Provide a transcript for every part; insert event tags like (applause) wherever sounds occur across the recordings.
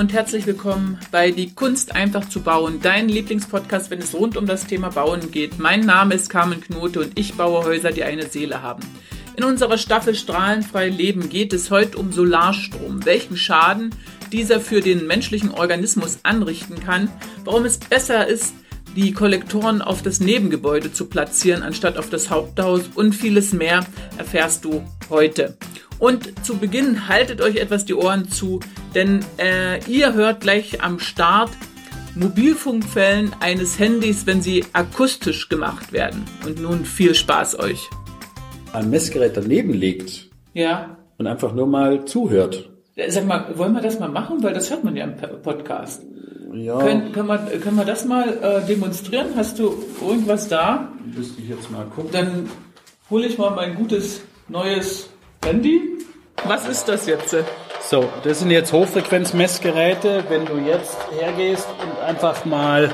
und herzlich willkommen bei Die Kunst einfach zu bauen, dein Lieblingspodcast, wenn es rund um das Thema Bauen geht. Mein Name ist Carmen Knote und ich baue Häuser, die eine Seele haben. In unserer Staffel Strahlenfrei Leben geht es heute um Solarstrom, welchen Schaden dieser für den menschlichen Organismus anrichten kann, warum es besser ist, die Kollektoren auf das Nebengebäude zu platzieren, anstatt auf das Haupthaus und vieles mehr erfährst du heute. Und zu Beginn haltet euch etwas die Ohren zu, denn äh, ihr hört gleich am Start Mobilfunkfällen eines Handys, wenn sie akustisch gemacht werden. Und nun viel Spaß euch. Ein Messgerät daneben legt Ja. und einfach nur mal zuhört. Sag mal, wollen wir das mal machen? Weil das hört man ja im Podcast. Ja, Können, können, wir, können wir das mal äh, demonstrieren? Hast du irgendwas da? müsste ich jetzt mal gucken. Dann hole ich mal mein gutes neues Handy. Was ist das jetzt? So, das sind jetzt Hochfrequenzmessgeräte. Wenn du jetzt hergehst und einfach mal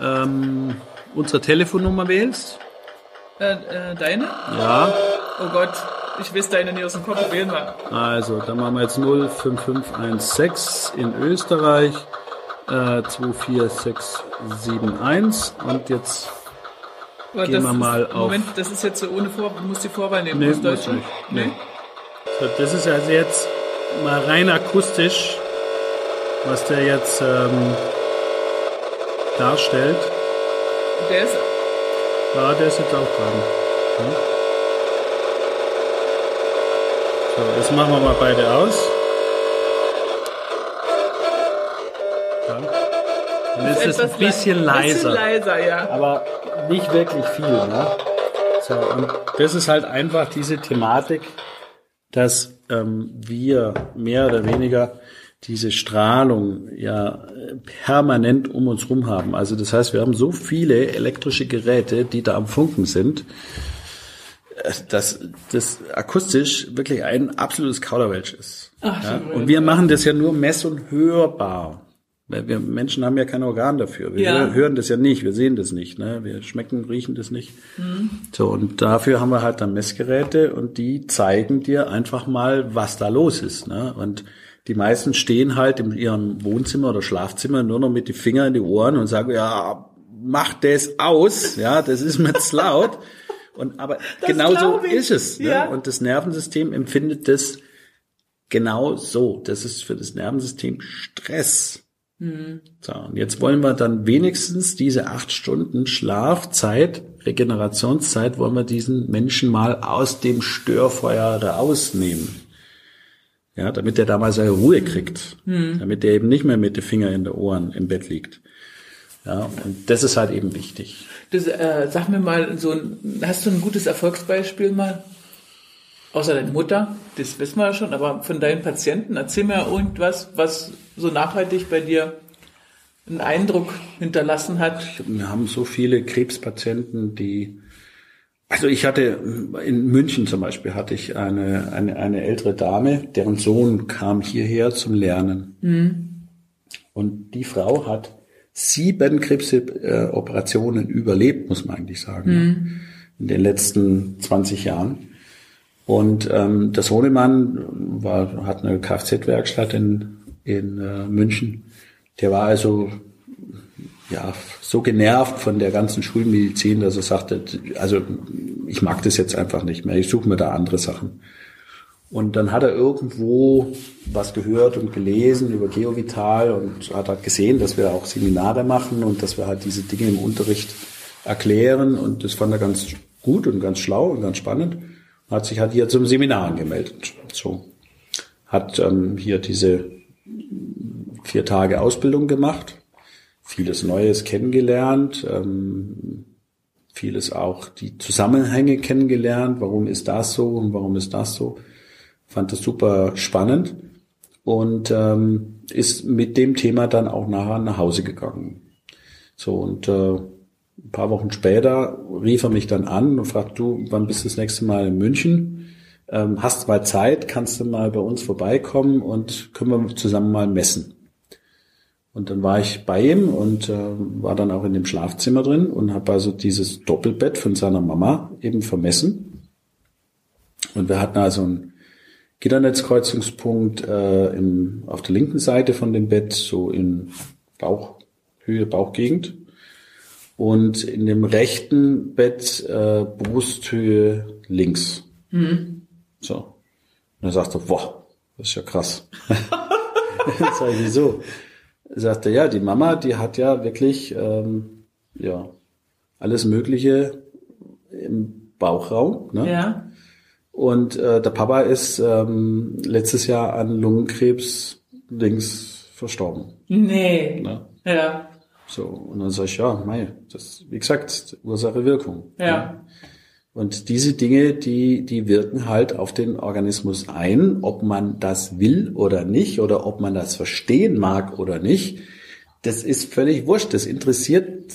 ähm, unsere Telefonnummer wählst. Äh, äh, deine? Ja, Oh Gott, ich weiß deine nicht aus dem Kopf. Wählen wir. also dann machen wir jetzt 05516 in Österreich. Äh, 24671 und jetzt Aber Gehen wir ist, mal auf- Moment, das ist jetzt so ohne Vor... Du musst die Vorwahl nehmen. Nee, muss nicht. Nee. Nee. So, das ist also jetzt mal rein akustisch, was der jetzt ähm, darstellt. Der ist... Ja, der ist jetzt auch dran. Ja. So, jetzt machen wir mal beide aus. Ja. Und jetzt ist es ein bisschen le- leiser. Bisschen leiser, ja. aber nicht wirklich viel. Ne? So, und das ist halt einfach diese Thematik, dass ähm, wir mehr oder weniger diese Strahlung ja permanent um uns rum haben. Also das heißt, wir haben so viele elektrische Geräte, die da am Funken sind, dass das akustisch wirklich ein absolutes Kauderwelsch ist. Ach, ja? Und wir machen das ja nur mess- und hörbar. Weil wir Menschen haben ja kein Organ dafür. Wir Ja. hören das ja nicht, wir sehen das nicht, ne? Wir schmecken, riechen das nicht. So, und dafür haben wir halt dann Messgeräte und die zeigen dir einfach mal, was da los ist. Ne? Und die meisten stehen halt in ihrem Wohnzimmer oder Schlafzimmer nur noch mit die Finger in die Ohren und sagen, ja, mach das aus, ja, das ist mir zu laut. Und aber genau so ist es. Ne? Ja. Und das Nervensystem empfindet das genau so. Das ist für das Nervensystem Stress. So, und jetzt wollen wir dann wenigstens diese acht Stunden Schlafzeit, Regenerationszeit, wollen wir diesen Menschen mal aus dem Störfeuer rausnehmen. Ja, damit der da mal seine Ruhe kriegt. Damit der eben nicht mehr mit den Finger in den Ohren im Bett liegt. Ja, und das ist halt eben wichtig. Das, äh, sag mir mal, so ein, hast du ein gutes Erfolgsbeispiel mal? Außer deine Mutter, das wissen wir ja schon, aber von deinen Patienten, erzähl mir irgendwas, was so nachhaltig bei dir einen Eindruck hinterlassen hat. Wir haben so viele Krebspatienten, die, also ich hatte, in München zum Beispiel hatte ich eine, eine, eine ältere Dame, deren Sohn kam hierher zum Lernen. Und die Frau hat sieben Krebsoperationen überlebt, muss man eigentlich sagen, in den letzten 20 Jahren. Und ähm, der Sohnemann war, hat eine Kfz-Werkstatt in, in äh, München. Der war also ja, so genervt von der ganzen Schulmedizin, dass er sagte, also ich mag das jetzt einfach nicht mehr, ich suche mir da andere Sachen. Und dann hat er irgendwo was gehört und gelesen über Geovital und hat halt gesehen, dass wir auch Seminare machen und dass wir halt diese Dinge im Unterricht erklären und das fand er ganz gut und ganz schlau und ganz spannend. Hat sich halt hier zum Seminar angemeldet. So. Hat ähm, hier diese vier Tage Ausbildung gemacht, vieles Neues kennengelernt, ähm, vieles auch die Zusammenhänge kennengelernt, warum ist das so und warum ist das so. Fand das super spannend und ähm, ist mit dem Thema dann auch nachher nach Hause gegangen. So und äh, ein paar Wochen später rief er mich dann an und fragt, du, wann bist du das nächste Mal in München? Ähm, hast mal Zeit, kannst du mal bei uns vorbeikommen und können wir zusammen mal messen. Und dann war ich bei ihm und äh, war dann auch in dem Schlafzimmer drin und habe also dieses Doppelbett von seiner Mama eben vermessen. Und wir hatten also ein Gitternetzkreuzungspunkt äh, im, auf der linken Seite von dem Bett, so in Bauchhöhe, Bauchgegend. Und in dem rechten Bett äh, Brusthöhe links. Mhm. So. Und er, boah, das ist ja krass. (laughs) Sag ich, wieso? Sagte, ja, die Mama, die hat ja wirklich ähm, ja alles Mögliche im Bauchraum. Ne? Ja. Und äh, der Papa ist ähm, letztes Jahr an Lungenkrebs links verstorben. Nee. Ne? Ja. So, und dann sag ich, ja, mei, das, wie gesagt, Ursache Wirkung. Ja. Ne? Und diese Dinge, die, die wirken halt auf den Organismus ein, ob man das will oder nicht, oder ob man das verstehen mag oder nicht. Das ist völlig wurscht. Das interessiert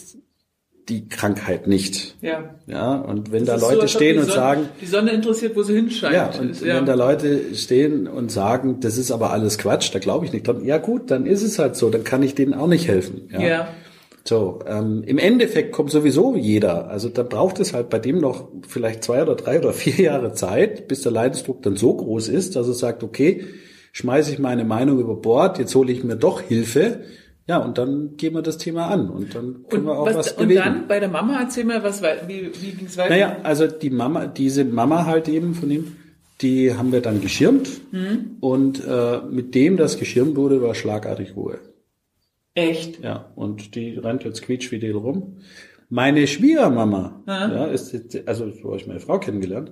die Krankheit nicht. Ja. Ja, und wenn Das da ist Leute so, stehen und Sonne- sagen, Die Sonne interessiert, wo sie hinscheint. ja, und ja. wenn da Leute stehen und sagen, das ist aber alles Quatsch, da glaube ich nicht dran. Ja gut, dann ist es halt so, dann kann ich denen auch nicht helfen. Ja. ja. So, ähm, im Endeffekt kommt sowieso jeder. Also da braucht es halt bei dem noch vielleicht zwei oder drei oder vier Jahre Zeit, bis der Leidensdruck dann so groß ist, dass er sagt, okay, schmeiße ich meine Meinung über Bord, jetzt hole ich mir doch Hilfe. Ja, und dann gehen wir das Thema an und dann können wir auch was, was, und bewegen. dann bei der Mama erzähl mal, was, wie, wie ging es weiter? Naja, also die Mama, diese Mama halt eben von ihm, die haben wir dann geschirmt Mhm. und äh, mit dem, das geschirmt wurde, war schlagartig Ruhe. Echt? Ja, und die rennt jetzt quietschfidel rum. Meine Schwiegermama, ja, ist, also so habe ich meine Frau kennengelernt,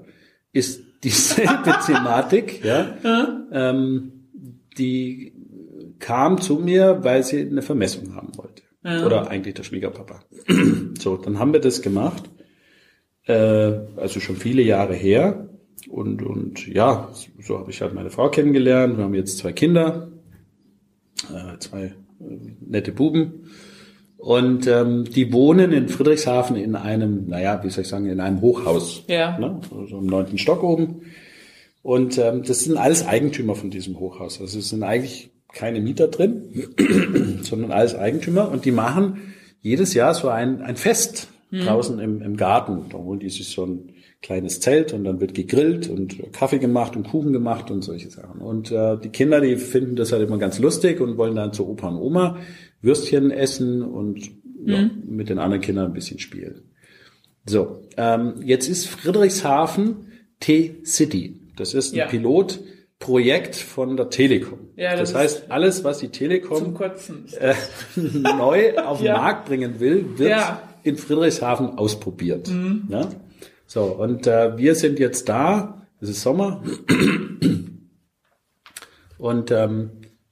ist dieselbe (laughs) Thematik, ja, ähm, die kam zu mir, weil sie eine Vermessung haben wollte. Oder eigentlich der Schwiegerpapa. (clears throat) so, dann haben wir das gemacht, äh, also schon viele Jahre her. Und, und ja, so habe ich halt meine Frau kennengelernt. Wir haben jetzt zwei Kinder, äh, zwei äh, nette Buben. Und ähm, die wohnen in Friedrichshafen in einem, naja, wie soll ich sagen, in einem Hochhaus. Ja. Ne? Also im neunten Stock oben. Und ähm, das sind alles Eigentümer von diesem Hochhaus. Also es sind eigentlich keine Mieter drin, (clears throat) sondern alles Eigentümer. Und die machen jedes Jahr so ein, ein Fest draußen im, im Garten. Da holen die sich so ein kleines Zelt und dann wird gegrillt und Kaffee gemacht und Kuchen gemacht und solche Sachen. Und äh, die Kinder, die finden das halt immer ganz lustig und wollen dann zu Opa und Oma Würstchen essen und ja, mit den anderen Kindern ein bisschen spielen. So, ähm, jetzt ist Friedrichshafen T-City. Das ist ein Ja. Pilotprojekt von der Telekom. Ja, das, das heißt, alles, was die Telekom äh, (laughs) neu auf den Ja. Markt bringen will, wird Ja. in Friedrichshafen ausprobiert. Ja? So, und äh, wir sind jetzt da, es ist Sommer, (clears throat) und ähm,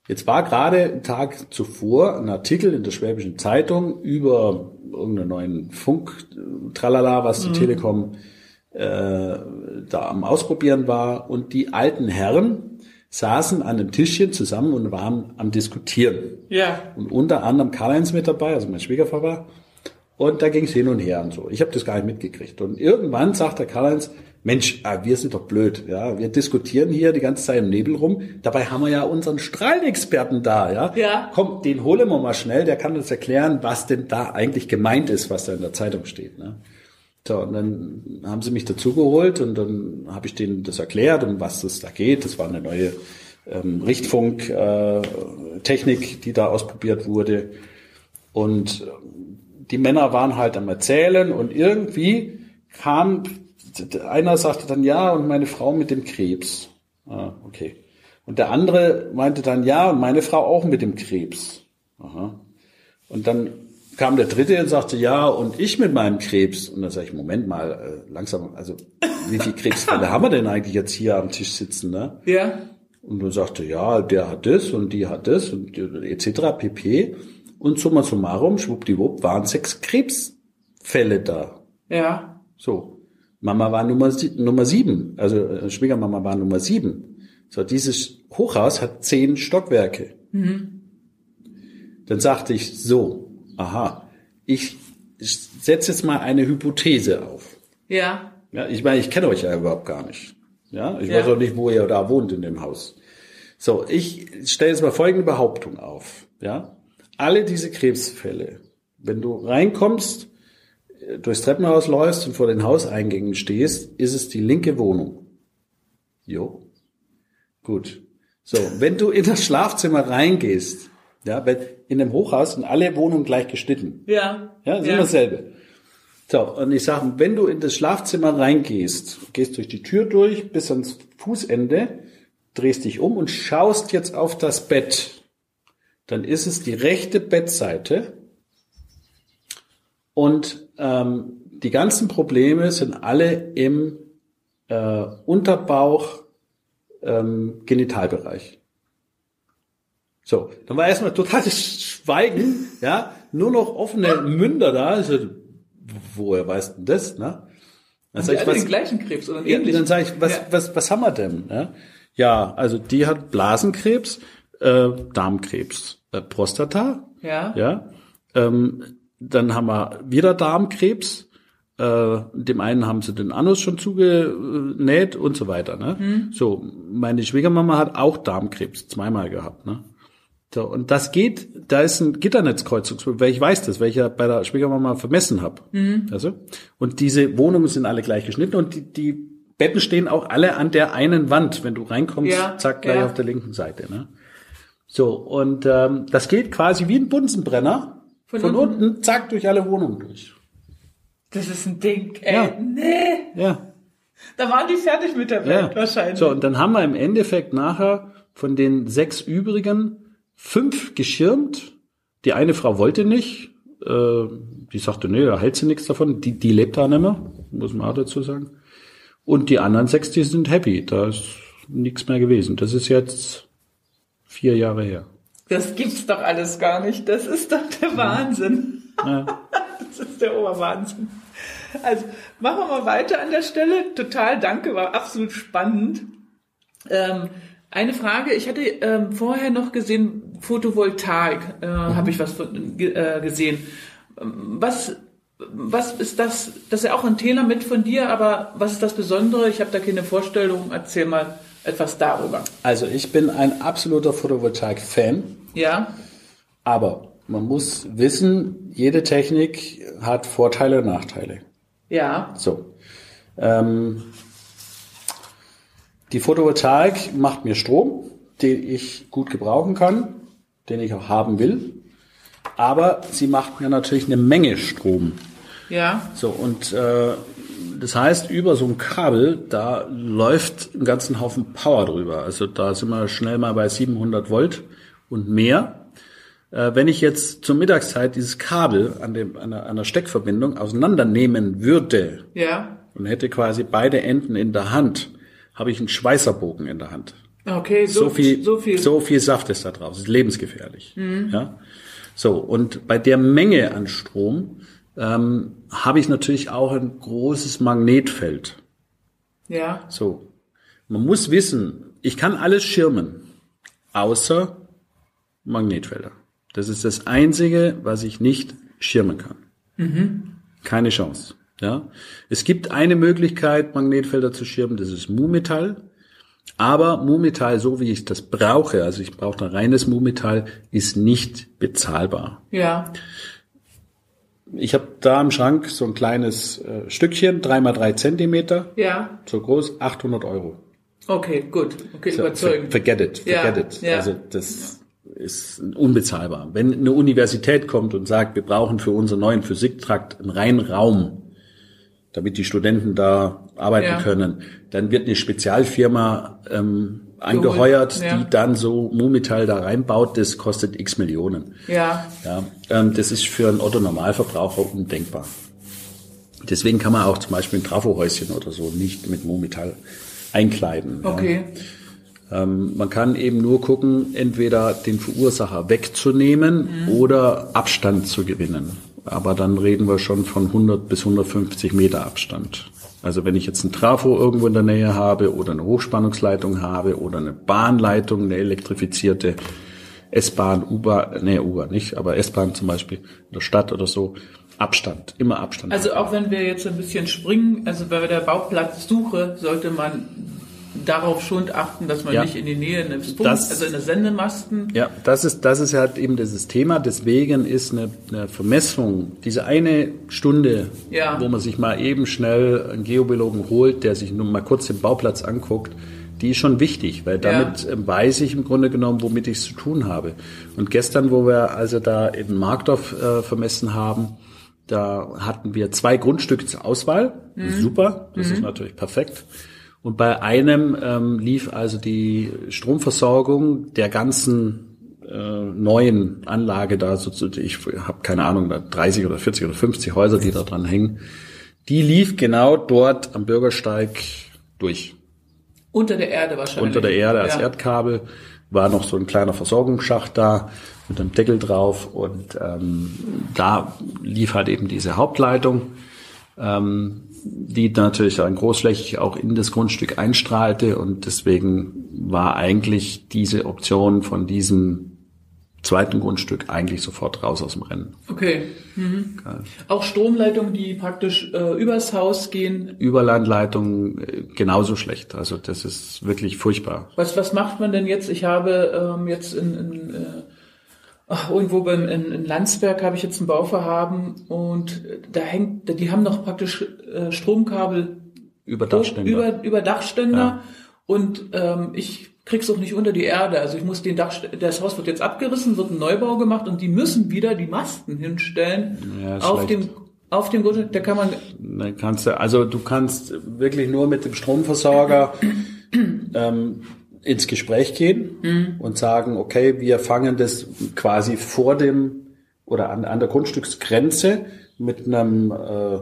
jetzt war gerade einen Tag zuvor ein Artikel in der Schwäbischen Zeitung über irgendeinen neuen Funk, äh, tralala, was die Telekom äh, da am Ausprobieren war. Und die alten Herren saßen an einem Tischchen zusammen und waren am Diskutieren. Ja. Und unter anderem Karl-Heinz mit dabei, also mein Schwiegervater. Und da ging es hin und her und so. Ich habe das gar nicht mitgekriegt. Und irgendwann sagt der Karl-Heinz, Mensch, ah, wir sind doch blöd. Ja, Wir diskutieren hier die ganze Zeit im Nebel rum. Dabei haben wir ja unseren Strahlenexperten da. Ja? Ja. Komm, den holen wir mal schnell. Der kann uns erklären, was denn da eigentlich gemeint ist, was da in der Zeitung steht. Ne? So, und dann haben sie mich dazugeholt und dann habe ich denen das erklärt, um was es da geht. Das war eine neue ähm, Richtfunktechnik, äh, die da ausprobiert wurde. Und ähm, die Männer waren halt am Erzählen und irgendwie kam, einer sagte dann ja und meine Frau mit dem Krebs. Ah, okay. Und der andere meinte dann ja und meine Frau auch mit dem Krebs. Aha. Und dann kam der dritte und sagte, ja, und ich mit meinem Krebs. Und dann sage ich, Moment mal, äh, langsam, also wie viele Krebsfälle (laughs) haben wir denn eigentlich jetzt hier am Tisch sitzen? Ne? Ja. Und dann sagte, ja, der hat das und die hat das und etc. pp. Und summa summarum, schwuppdiwupp, waren sechs Krebsfälle da. Ja. So. Mama war Nummer, Nummer sieben, also äh, Schwiegermama war Nummer sieben. So, dieses Hochhaus hat zehn Stockwerke. Dann sagte ich, so, aha, ich setze jetzt mal eine Hypothese auf. Ja. Ja, ich meine, ich kenne euch ja überhaupt gar nicht. Ja, ich Ja. weiß auch nicht, wo ihr da wohnt in dem Haus. So, ich stelle jetzt mal folgende Behauptung auf. Ja, alle diese Krebsfälle, wenn du reinkommst, durchs Treppenhaus läufst und vor den Hauseingängen stehst, ist es die linke Wohnung. Jo. Gut. So, wenn du in das Schlafzimmer reingehst, ja, wenn in dem Hochhaus sind alle Wohnungen gleich geschnitten. Ja. Ja, sind dasselbe. So, und ich sage, wenn du in das Schlafzimmer reingehst, gehst durch die Tür durch bis ans Fußende, drehst dich um und schaust jetzt auf das Bett, dann ist es die rechte Bettseite und ähm, die ganzen Probleme sind alle im äh, Unterbauch, ähm, Genitalbereich. So, dann war erstmal totales Schweigen, ja, nur noch offene Münder da. Also, woher weißt du das, ne? Dann sag ich, was, den gleichen Krebs oder ja, dann sage ich, was, Ja. was, was haben wir denn? Ja, ja also die hat Blasenkrebs, äh, Darmkrebs, äh, Prostata, Ja. ja. Ähm, dann haben wir wieder Darmkrebs. Äh, dem einen haben sie den Anus schon zugenäht und so weiter. Ne? Mhm. So, meine Schwiegermama hat auch Darmkrebs zweimal gehabt. Ne? So, und das geht, da ist ein Gitternetzkreuzungsproblem, weil ich weiß das, weil ich ja bei der Schwiegermama vermessen habe. Mhm. Also, und diese Wohnungen sind alle gleich geschnitten und die, die Betten stehen auch alle an der einen Wand. Wenn du reinkommst, Ja, zack, gleich ja. auf der linken Seite. Ne? So, und ähm, das geht quasi wie ein Bunsenbrenner. Von Von, unten? unten. zack, durch alle Wohnungen durch. Das ist ein Ding, ey. Ja. Nee. Ja. Da waren die fertig mit der Welt ja. wahrscheinlich. So, und dann haben wir im Endeffekt nachher von den sechs übrigen fünf geschirmt. Die eine Frau wollte nicht. Äh, die sagte, nee, da hält sie nichts davon. Die, die lebt da nicht mehr, muss man auch dazu sagen. Und die anderen sechs, die sind happy. Da ist nichts mehr gewesen. Das ist jetzt vier Jahre her. Das gibt's doch alles gar nicht. Das ist doch der Wahnsinn. Ja. (laughs) Das ist der Oberwahnsinn. Also machen wir mal weiter an der Stelle. Total danke, war absolut spannend. Ähm, eine Frage, ich hatte ähm, vorher noch gesehen, Photovoltaik, äh, habe ich was von, äh, gesehen. Was, was ist das? Das ist ja auch ein Thema mit von dir, aber was ist das Besondere? Ich habe da keine Vorstellung. Erzähl mal etwas darüber. Also ich bin ein absoluter Photovoltaik-Fan. Ja, Aber man muss wissen, jede Technik hat Vorteile und Nachteile. ja, So. Ähm, die Photovoltaik macht mir Strom, den ich gut gebrauchen kann, den ich auch haben will. Aber sie macht mir natürlich eine Menge Strom. ja, So, und äh, das heißt, über so ein Kabel, da läuft einen ganzen Haufen Power drüber. Also da sind wir schnell mal bei 700 Volt und mehr. Äh, wenn ich jetzt zur Mittagszeit dieses Kabel an, dem, an, der, an der Steckverbindung auseinandernehmen würde ja. und hätte quasi beide Enden in der Hand, habe ich einen Schweißerbogen in der Hand. Okay, so, So viel, so viel. so viel Saft ist da drauf. Das ist lebensgefährlich. Ja? So, und bei der Menge an Strom ähm, habe ich natürlich auch ein großes Magnetfeld. Ja, So, man muss wissen, ich kann alles schirmen, außer Magnetfelder. Das ist das Einzige, was ich nicht schirmen kann. Keine Chance. Ja, es gibt eine Möglichkeit, Magnetfelder zu schirmen. Das ist Mumetall. Aber Mumetall, so wie ich das brauche, also ich brauche ein reines Mumetall, ist nicht bezahlbar. ja, Ich habe da im Schrank so ein kleines äh, Stückchen, drei mal drei Zentimeter, ja. so groß, 800 Euro. Okay, gut. Okay, So, überzeugend. Forget it, Ja, forget it. ja. Also das ist unbezahlbar. Wenn eine Universität kommt und sagt, wir brauchen für unseren neuen Physiktrakt einen reinen Raum, damit die Studenten da arbeiten Ja. können, dann wird eine Spezialfirma ähm, angeheuert, ja. die dann so Mumetall da reinbaut. Das kostet x Millionen. Ja, Ja, ähm, das ist für einen Otto-Normalverbraucher undenkbar. Deswegen kann man auch zum Beispiel ein Trafohäuschen oder so nicht mit Mumetall einkleiden. ja. okay. Ähm, man kann eben nur gucken, entweder den Verursacher wegzunehmen oder Abstand zu gewinnen. Aber dann reden wir schon von 100 bis 150 Meter Abstand. Also wenn ich jetzt ein Trafo irgendwo in der Nähe habe oder eine Hochspannungsleitung habe oder eine Bahnleitung, eine elektrifizierte S-Bahn, U-Bahn, nee, U-Bahn nicht, aber S-Bahn zum Beispiel in der Stadt oder so, Abstand, immer Abstand. Also auch wenn wir jetzt ein bisschen springen, also bei der Bauplatzsuche sollte man darauf schon achten, dass man Ja. nicht in die Nähe eines Punkts, also in der Sendemasten. Ja, das ist, das ist halt eben dieses Thema. Deswegen ist eine, eine Vermessung, diese eine Stunde, Ja. wo man sich mal eben schnell einen Geobiologen holt, der sich nur mal kurz den Bauplatz anguckt, die ist schon wichtig, weil damit ja. Ähm, weiß ich im Grunde genommen, womit ich es zu tun habe. Und gestern, wo wir also da in Markdorf äh, vermessen haben, da hatten wir zwei Grundstücke zur Auswahl. Mhm. Super, das mhm. ist natürlich perfekt. Und bei einem ähm, lief also die Stromversorgung der ganzen äh, neuen Anlage da, so, ich habe keine Ahnung, 30 oder 40 oder 50 Häuser, die da dran hängen, die lief genau dort am Bürgersteig durch. Unter der Erde wahrscheinlich. Unter der Erde als ja. Erdkabel war noch so ein kleiner Versorgungsschacht da mit einem Deckel drauf und ähm, da lief halt eben diese Hauptleitung, die natürlich dann großflächig auch in das Grundstück einstrahlte und deswegen war eigentlich diese Option von diesem zweiten Grundstück eigentlich sofort raus aus dem Rennen. Okay. Mhm. Auch Stromleitungen, die praktisch äh, übers Haus gehen? Überlandleitungen äh, genauso schlecht. Also das ist wirklich furchtbar. Was, was macht man denn jetzt? Ich habe ähm, jetzt in, in äh, ach, irgendwo beim, in, in Landsberg habe ich jetzt ein Bauvorhaben und da hängt, die haben noch praktisch äh, Stromkabel über Dachständer. Über, über Dachständer. Ja. Und ähm, ich krieg's auch nicht unter die Erde. Also ich muss den Dach, das Haus wird jetzt abgerissen, wird ein Neubau gemacht und die müssen wieder die Masten hinstellen ja, auf dem auf dem Grundstück. Da kann man. Dann kannst du, also du kannst wirklich nur mit dem Stromversorger (clears throat) ähm, ins Gespräch gehen mhm. und sagen, okay, wir fangen das quasi vor dem oder an, an der Grundstücksgrenze mit einem äh,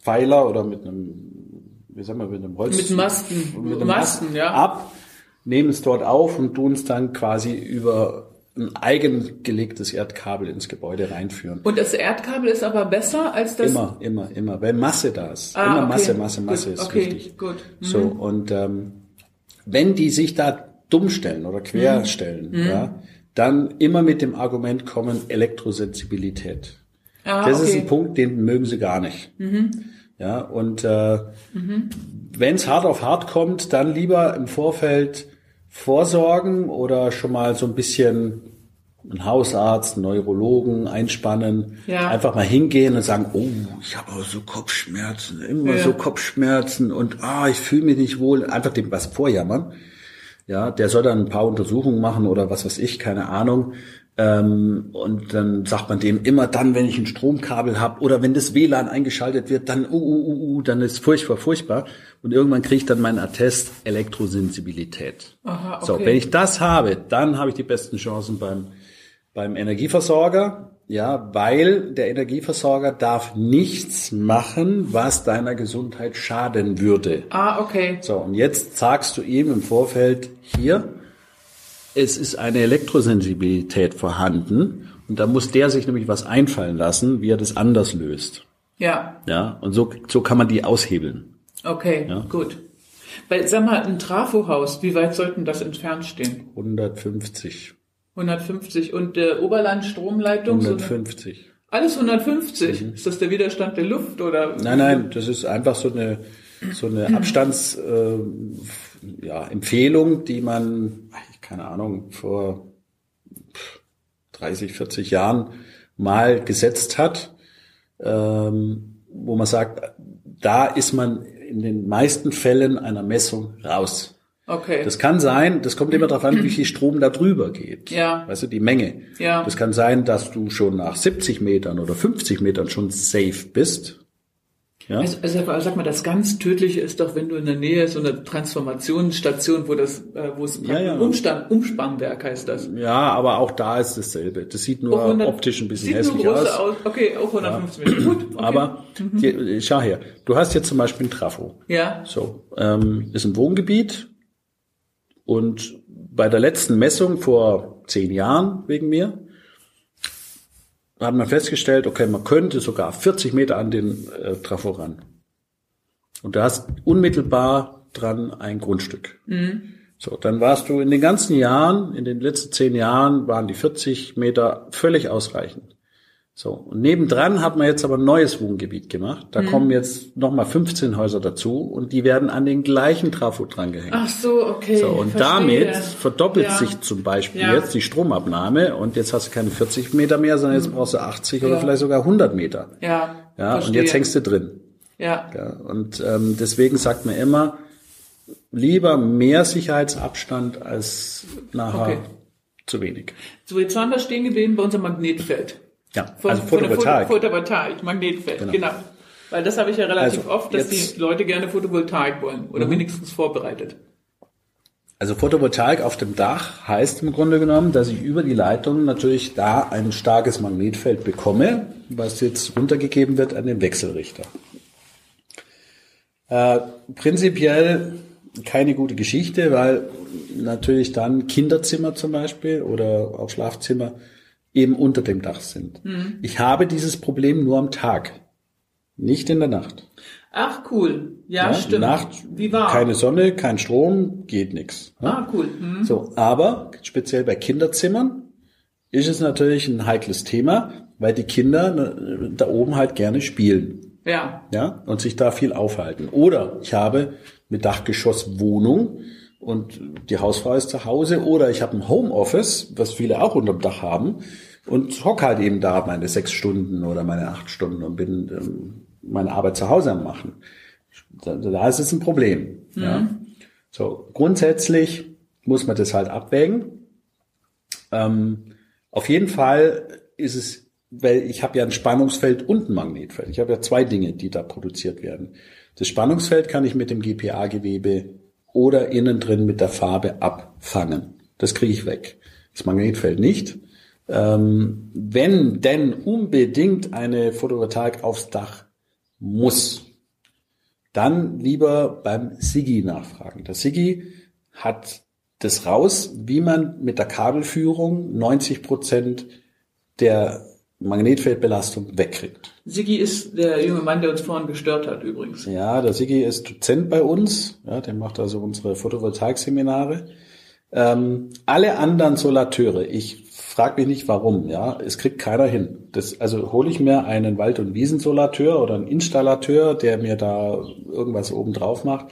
Pfeiler oder mit einem, wie sagen wir, mit einem Holz. Mit Masten, mit einem Masten, Masten ja. ab nehmen es dort auf und tun es dann quasi über ein eigengelegtes Erdkabel ins Gebäude reinführen. Und das Erdkabel ist aber besser als das? Immer, immer, immer. Wenn Masse da ist. Ah, immer okay. Masse, Masse, Masse gut. ist okay, wichtig. Gut. Mhm. So, und ähm, wenn die sich da dumm stellen oder quer mhm. stellen, mhm. ja, dann immer mit dem Argument kommen Elektrosensibilität. Ah, das okay. ist ein Punkt, den mögen sie gar nicht. Mhm. Ja, und äh, mhm. wenn es hart auf hart kommt, dann lieber im Vorfeld vorsorgen oder schon mal so ein bisschen einen Hausarzt, einen Neurologen einspannen, ja. einfach mal hingehen und sagen, oh, ich habe aber so Kopfschmerzen, immer ja. so Kopfschmerzen und ah, ich fühle mich nicht wohl, einfach dem was vorjammern. Ja, der soll dann ein paar Untersuchungen machen oder was weiß ich, keine Ahnung. Ähm, und dann sagt man dem immer dann, wenn ich ein Stromkabel habe oder wenn das WLAN eingeschaltet wird, dann uh, uh, uh, uh, dann ist furchtbar, furchtbar. Und irgendwann kriege ich dann meinen Attest Elektrosensibilität. Aha, okay. So, wenn ich das habe, dann habe ich die besten Chancen beim beim Energieversorger, ja, weil der Energieversorger darf nichts machen, was deiner Gesundheit schaden würde. Ah, okay. So, und jetzt sagst du ihm im Vorfeld hier, es ist eine Elektrosensibilität vorhanden und da muss der sich nämlich was einfallen lassen, wie er das anders löst. Ja. Ja, und so, so kann man die aushebeln. Okay, ja? gut. Weil, sag mal, ein Trafohaus, wie weit sollten das entfernt stehen? 150. 150. Und der Oberlandstromleitung? 150. So alles 150? Mhm. Ist das der Widerstand der Luft oder? Nein, nein, das ist einfach so eine, so eine Abstands, äh, ja, Empfehlung, die man, keine Ahnung, vor 30, 40 Jahren mal gesetzt hat, ähm, wo man sagt, da ist man in den meisten Fällen einer Messung raus. Okay. Das kann sein, das kommt immer darauf an, wie viel Strom da drüber geht. Ja. Weißt du, die Menge. Ja. Das kann sein, dass du schon nach 70 Metern oder 50 Metern schon safe bist. Ja? Also, also sag mal, das ganz Tödliche ist doch, wenn du in der Nähe so eine Transformationsstation, wo das, äh, wo es ja, ja. Umstand, Umspannwerk heißt das. Ja, aber auch da ist dasselbe. Das sieht nur 100, optisch ein bisschen hässlich aus. aus. Okay, auch 150 ja. Meter. Gut. (clears throat) Okay. Aber mhm. die, schau her, du hast jetzt zum Beispiel ein Trafo. Ja. So, ähm, ist ein Wohngebiet und bei der letzten Messung vor zehn Jahren wegen mir hat man festgestellt, okay, man könnte sogar 40 Meter an den äh, Trafo ran. Und da hast unmittelbar dran ein Grundstück. Mhm. So, dann warst du in den ganzen Jahren, in den letzten zehn Jahren, waren die 40 Meter völlig ausreichend. So, und nebendran hat man jetzt aber ein neues Wohngebiet gemacht. Da mhm. kommen jetzt nochmal 15 Häuser dazu und die werden an den gleichen Trafo drangehängt. Ach so, okay. So, und verstehe. damit verdoppelt ja. sich zum Beispiel ja. jetzt die Stromabnahme und jetzt hast du keine 40 Meter mehr, sondern jetzt mhm. brauchst du 80 ja. oder vielleicht sogar 100 Meter. Ja. Ja, verstehe. und jetzt hängst du drin. Ja. ja und ähm, deswegen sagt man immer, lieber mehr Sicherheitsabstand als nachher Okay. zu wenig. So, jetzt waren wir stehen geblieben bei unserem Magnetfeld. Ja, Von, also Photovoltaik. Photovoltaik, Magnetfeld, genau. Weil das habe ich ja relativ Also, oft, dass die Leute gerne Photovoltaik wollen oder Mhm. wenigstens vorbereitet. Also Photovoltaik auf dem Dach heißt im Grunde genommen, dass ich über die Leitung natürlich da ein starkes Magnetfeld bekomme, was jetzt runtergegeben wird an den Wechselrichter. Äh, prinzipiell keine gute Geschichte, weil natürlich dann Kinderzimmer zum Beispiel oder auch Schlafzimmer eben unter dem Dach sind. Ich habe dieses Problem nur am Tag, nicht in der Nacht. Ach, cool. Ja, Ja, stimmt. Nacht, Wie war? keine Sonne, kein Strom, geht nichts. Ah, cool. Hm. So, aber speziell bei Kinderzimmern ist es natürlich ein heikles Thema, weil die Kinder ne, da oben halt gerne spielen, Ja. ja, und sich da viel aufhalten. Oder ich habe mit Dachgeschoss Wohnung und die Hausfrau ist zu Hause oder ich habe ein Homeoffice, was viele auch unterm Dach haben und hock halt eben da meine sechs Stunden oder meine acht Stunden und bin ähm, meine Arbeit zu Hause am machen. Da, da ist es ein Problem. Ja. So, grundsätzlich muss man das halt abwägen. Ähm, auf jeden Fall ist es, weil ich habe ja ein Spannungsfeld und ein Magnetfeld. Ich habe ja zwei Dinge, die da produziert werden. Das Spannungsfeld kann ich mit dem GPA-Gewebe oder innen drin mit der Farbe abfangen. Das kriege ich weg. Das Magnetfeld nicht. Ähm, wenn denn unbedingt eine Photovoltaik aufs Dach muss, dann lieber beim Sigi nachfragen. Der Sigi hat das raus, wie man mit der Kabelführung 90 Prozent der Magnetfeldbelastung wegkriegt. Sigi ist der junge Mann, der uns vorhin gestört hat, übrigens. Ja, der Sigi ist Dozent bei uns. Ja, der macht also unsere Photovoltaik-Seminare. Ähm, alle anderen Solateure, ich frage mich nicht warum, ja, es kriegt keiner hin. Das, also hole ich mir einen Wald- und Wiesensolateur oder einen Installateur, der mir da irgendwas oben drauf macht,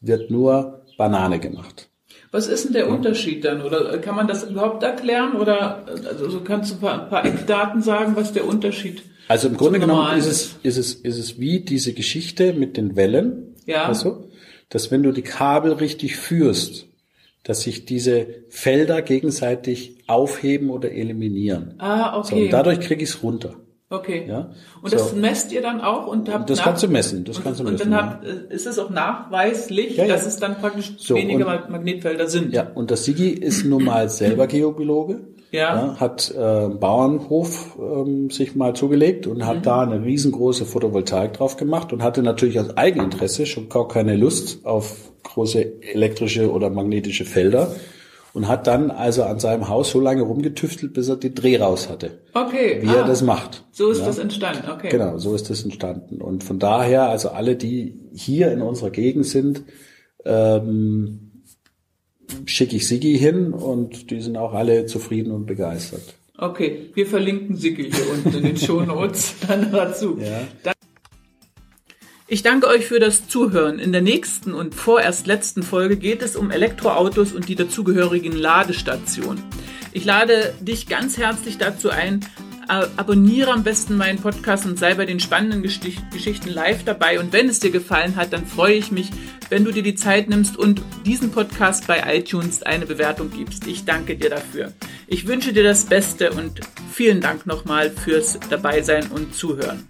wird nur Banane gemacht. Was ist denn der Unterschied dann? Oder kann man das überhaupt erklären? Oder also kannst du ein paar, ein paar Eckdaten sagen, was der Unterschied Also im Grunde genommen ist es, ist es, ist es wie diese Geschichte mit den Wellen. Ja. Also, dass wenn du die Kabel richtig führst, dass sich diese Felder gegenseitig aufheben oder eliminieren. Ah, So, okay. und dadurch krieg ich es runter. okay. Ja, Und das so. messt ihr dann auch und habt Das nach- kannst du messen, das und, kannst du Und messen, dann habt, äh, ist es auch nachweislich, Ja, ja. dass es dann praktisch So, weniger und- Mag- Magnetfelder sind. Ja, und der Sigi ist nun mal selber Geobiologe. Ja. hat äh, Bauernhof ähm, sich mal zugelegt und hat da eine riesengroße Photovoltaik drauf gemacht und hatte natürlich aus Eigeninteresse schon gar keine Lust auf große elektrische oder magnetische Felder und hat dann also an seinem Haus so lange rumgetüftelt, bis er den Dreh raus hatte, Okay. wie ah, er das macht. So ist ja. das entstanden. Okay. Genau, so ist das entstanden. Und von daher, also alle, die hier in unserer Gegend sind, ähm, schicke ich Sigi hin und die sind auch alle zufrieden und begeistert. Okay, wir verlinken Sigi hier unten in den Shownotes (laughs) dann dazu. Ja. Dann- Ich danke euch für das Zuhören. In der nächsten und vorerst letzten Folge geht es um Elektroautos und die dazugehörigen Ladestationen. Ich lade dich ganz herzlich dazu ein, abonniere am besten meinen Podcast und sei bei den spannenden Geschichten live dabei. Und wenn es dir gefallen hat, dann freue ich mich, wenn du dir die Zeit nimmst und diesen Podcast bei iTunes eine Bewertung gibst. Ich danke dir dafür. Ich wünsche dir das Beste und vielen Dank nochmal fürs Dabeisein und Zuhören.